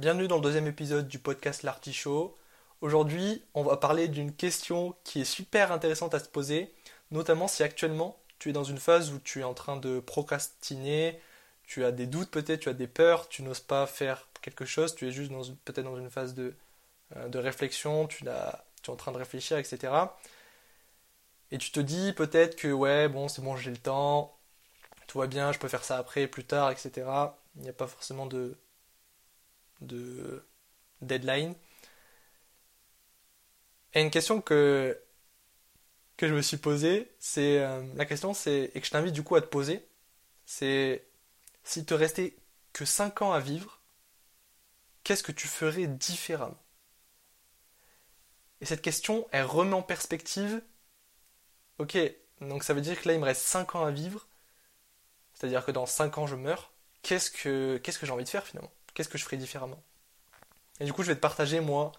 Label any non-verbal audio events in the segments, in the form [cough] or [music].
Bienvenue dans le deuxième épisode du podcast L'Artichaut. Aujourd'hui, on va parler d'une question qui est super intéressante à se poser, notamment si actuellement tu es dans une phase où tu es en train de procrastiner, tu as des doutes peut-être, tu as des peurs, tu n'oses pas faire quelque chose, tu es juste peut-être dans une phase de, euh, réflexion, tu, tu es en train de réfléchir, etc. Et tu te dis peut-être que ouais, bon, c'est bon, j'ai le temps, tout va bien, je peux faire ça après, plus tard, etc. Il n'y a pas forcément de, de deadline. Et une question que, que je me suis posée, c'est euh, la question, c'est et que je t'invite du coup à te poser, c'est s'il te restait que 5 ans à vivre, qu'est-ce que tu ferais différemment? Et cette question, elle remet en perspective, ok, donc ça veut dire que là il me reste 5 ans à vivre, c'est-à-dire que dans 5 ans je meurs, qu'est-ce que, qu'est-ce que j'ai envie de faire finalement? Qu'est-ce que je ferais différemment? Et du coup je vais te partager moi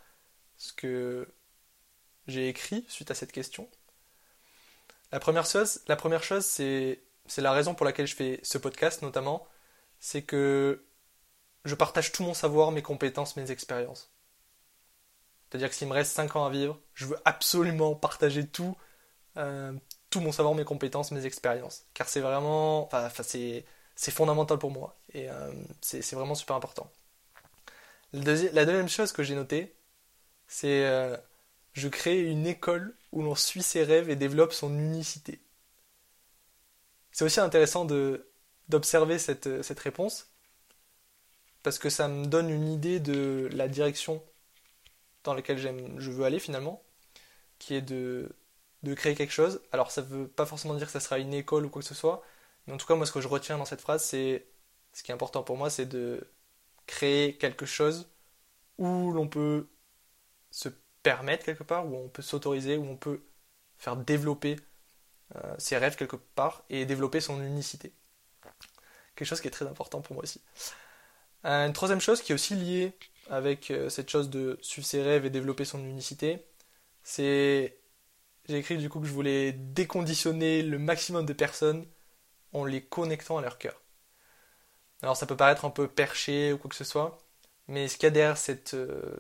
ce que j'ai écrit suite à cette question. La première chose, la première chose c'est, c'est la raison pour laquelle je fais ce podcast notamment, c'est que je partage tout mon savoir, mes compétences, mes expériences. C'est-à-dire que s'il me reste 5 ans à vivre, je veux absolument partager tout, euh, tout mon savoir, mes compétences, mes expériences. Car c'est vraiment, enfin, c'est, c'est fondamental pour moi et euh, c'est, vraiment super important. La, deuxième chose que j'ai notée, c'est euh, je crée une école où l'on suit ses rêves et développe son unicité. C'est aussi intéressant d'observer cette, cette réponse parce que ça me donne une idée de la direction dans laquelle je veux aller finalement, qui est de, de créer quelque chose. Alors ça ne veut pas forcément dire que ça sera une école ou quoi que ce soit, mais en tout cas moi ce que je retiens dans cette phrase, c'est ce qui est important pour moi, c'est de créer quelque chose où l'on peut se permettre quelque part, où on peut s'autoriser, où on peut faire développer euh, ses rêves quelque part et développer son unicité. Quelque chose qui est très important pour moi aussi. Euh, une troisième chose qui est aussi liée avec euh, cette chose de suivre ses rêves et développer son unicité, c'est j'ai écrit du coup que je voulais déconditionner le maximum de personnes en les connectant à leur cœur. Alors ça peut paraître un peu perché ou quoi que ce soit, mais ce qu'il y a derrière cette, euh,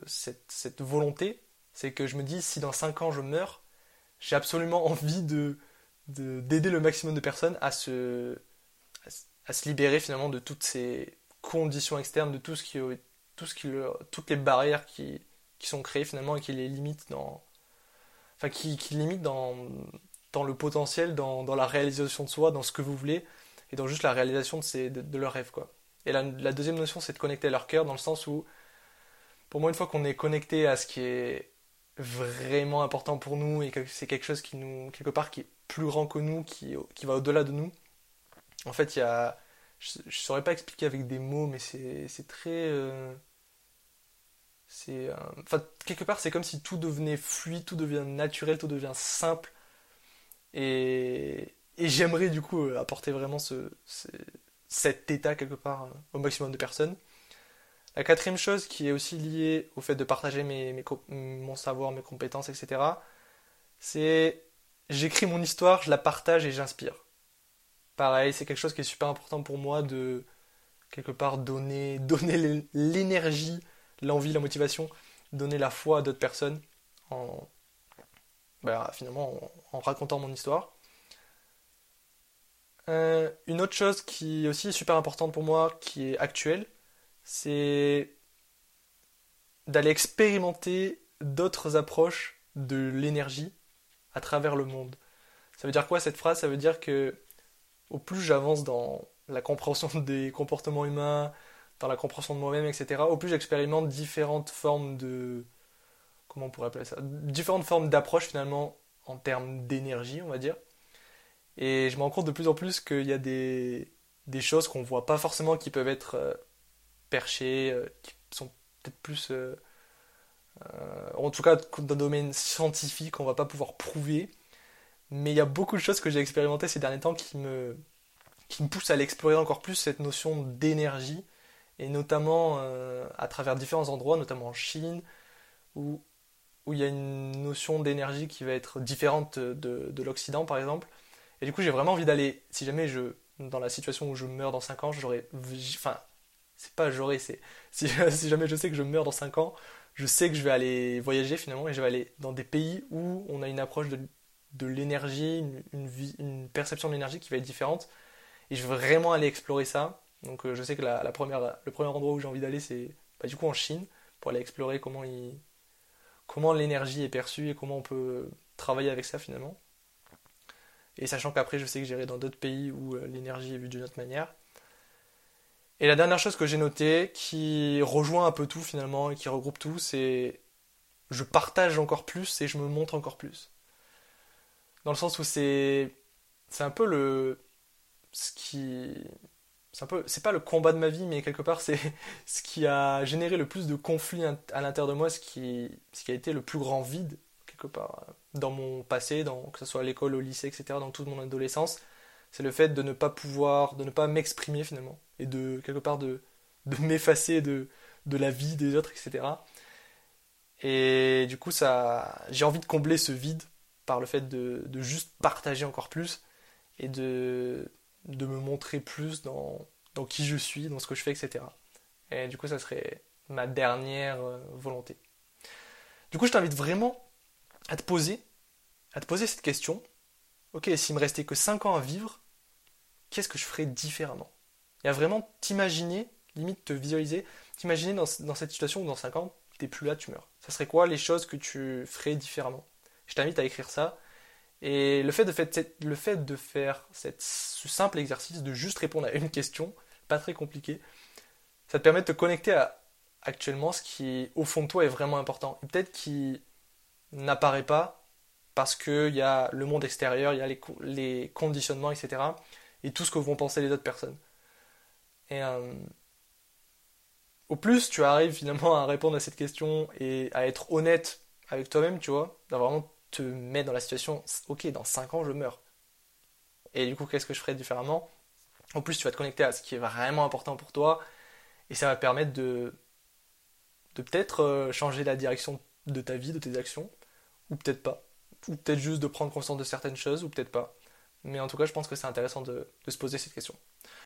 volonté, c'est que je me dis si dans 5 ans je meurs, j'ai absolument envie de d'aider le maximum de personnes à se, libérer finalement de toutes ces conditions externes, de tout ce qui, tout ce qui, toutes les barrières qui, qui sont créées finalement et qui les limitent dans, enfin qui, qui limitent dans, dans le potentiel, dans, dans, la réalisation de soi, dans ce que vous voulez et dans juste la réalisation de, ces, de, leurs rêves quoi. Et la, deuxième notion c'est de connecter à leur cœur dans le sens où pour moi une fois qu'on est connecté à ce qui est vraiment important pour nous et que c'est quelque chose qui nous quelque part qui est plus grand que nous, qui, qui va au-delà de nous. En fait, il y a je, ne saurais pas expliquer avec des mots, mais c'est très. Euh. Euh, enfin, quelque part, c'est comme si tout devenait fluide, tout devient naturel, tout devient simple. Et, j'aimerais du coup euh, apporter vraiment ce, cet état quelque part au maximum de personnes. La quatrième chose qui est aussi liée au fait de partager mes, mes, mon savoir, mes compétences, etc., c'est j'écris mon histoire, je la partage et j'inspire. Pareil, c'est quelque chose qui est super important pour moi de quelque part donner, [laughs] donner l'énergie, l'envie, la motivation, donner la foi à d'autres personnes en bah, finalement en, racontant mon histoire. Euh, une autre chose qui est aussi super importante pour moi, qui est actuelle, c'est d'aller expérimenter d'autres approches de l'énergie à travers le monde. Ça veut dire quoi cette phrase? Ça veut dire que au plus j'avance dans la compréhension [laughs] des comportements humains, dans la compréhension de moi-même, etc., au plus j'expérimente différentes formes de... Comment on pourrait appeler ça Différentes formes d'approche finalement en termes d'énergie, on va dire. Et je me rends compte de plus en plus qu'il y a des, des choses qu'on voit pas forcément qui peuvent être euh, perchées, euh, qui sont peut-être plus... Euh, en tout cas, dans le domaine scientifique, on va pas pouvoir prouver mais il y a beaucoup de choses que j'ai expérimentées ces derniers temps qui me, qui me poussent à l'explorer encore plus cette notion d'énergie, et notamment à travers différents endroits, notamment en Chine, où, où il y a une notion d'énergie qui va être différente de, de l'Occident par exemple. Et du coup j'ai vraiment envie d'aller, si jamais je, dans la situation où je meurs dans 5 ans, j'aurais, enfin, c'est pas j'aurai, c'est [laughs] si, jamais je sais que je meurs dans 5 ans, je sais que je vais aller voyager finalement et je vais aller dans des pays où on a une approche de, de l'énergie, une, une, perception de l'énergie qui va être différente. Et je veux vraiment aller explorer ça. Donc euh, je sais que la, première, le premier endroit où j'ai envie d'aller, c'est bah, du coup en Chine, pour aller explorer comment, il, comment l'énergie est perçue et comment on peut travailler avec ça finalement. Et sachant qu'après, je sais que j'irai dans d'autres pays où euh, l'énergie est vue d'une autre manière. Et la dernière chose que j'ai notée, qui rejoint un peu tout finalement et qui regroupe tout, c'est je partage encore plus et je me montre encore plus. Dans le sens où c'est c'est un peu le ce qui c'est pas le combat de ma vie mais quelque part c'est [laughs] ce qui a généré le plus de conflits à l'intérieur de moi, ce qui a été le plus grand vide quelque part dans mon passé, dans que ce soit à l'école, au lycée, etc., dans toute mon adolescence, c'est le fait de ne pas pouvoir, de ne pas m'exprimer finalement et de quelque part de, [laughs] m'effacer de, la vie des autres, etc. Et du coup, ça, j'ai envie de combler ce vide par le fait de juste partager encore plus et de, de me montrer plus dans, dans qui je suis, dans ce que je fais, etc. Et du coup, ça serait ma dernière euh, volonté. Du coup, je t'invite vraiment à te poser, à te poser cette question. Ok, s'il me restait que 5 ans à vivre, qu'est-ce que je ferais différemment? Et à vraiment t'imaginer, limite te visualiser, t'imaginer dans, dans, cette situation où dans 5 ans, t'es plus là, tu meurs. Ça serait quoi les choses que tu ferais différemment? Je t'invite à écrire ça. Et le fait de faire, ce simple exercice de juste répondre à une question, pas très compliqué, ça te permet de te connecter à actuellement ce qui, au fond de toi, est vraiment important. Peut-être qui n'apparaît pas parce qu'il y a le monde extérieur, il y a les, les, conditionnements, etc. Et tout ce que vont penser les autres personnes. Et euh, au plus tu arrives finalement à répondre à cette question et à être honnête avec toi-même, tu vois, d'avoir vraiment te mettre dans la situation, ok, dans 5 ans je meurs. Et du coup, qu'est-ce que je ferais différemment? En plus, tu vas te connecter à ce qui est vraiment important pour toi et ça va permettre de, de peut-être euh, changer la direction de ta vie, de tes actions, ou peut-être pas. Ou peut-être juste de prendre conscience de certaines choses, ou peut-être pas. Mais en tout cas, je pense que c'est intéressant de, se poser cette question.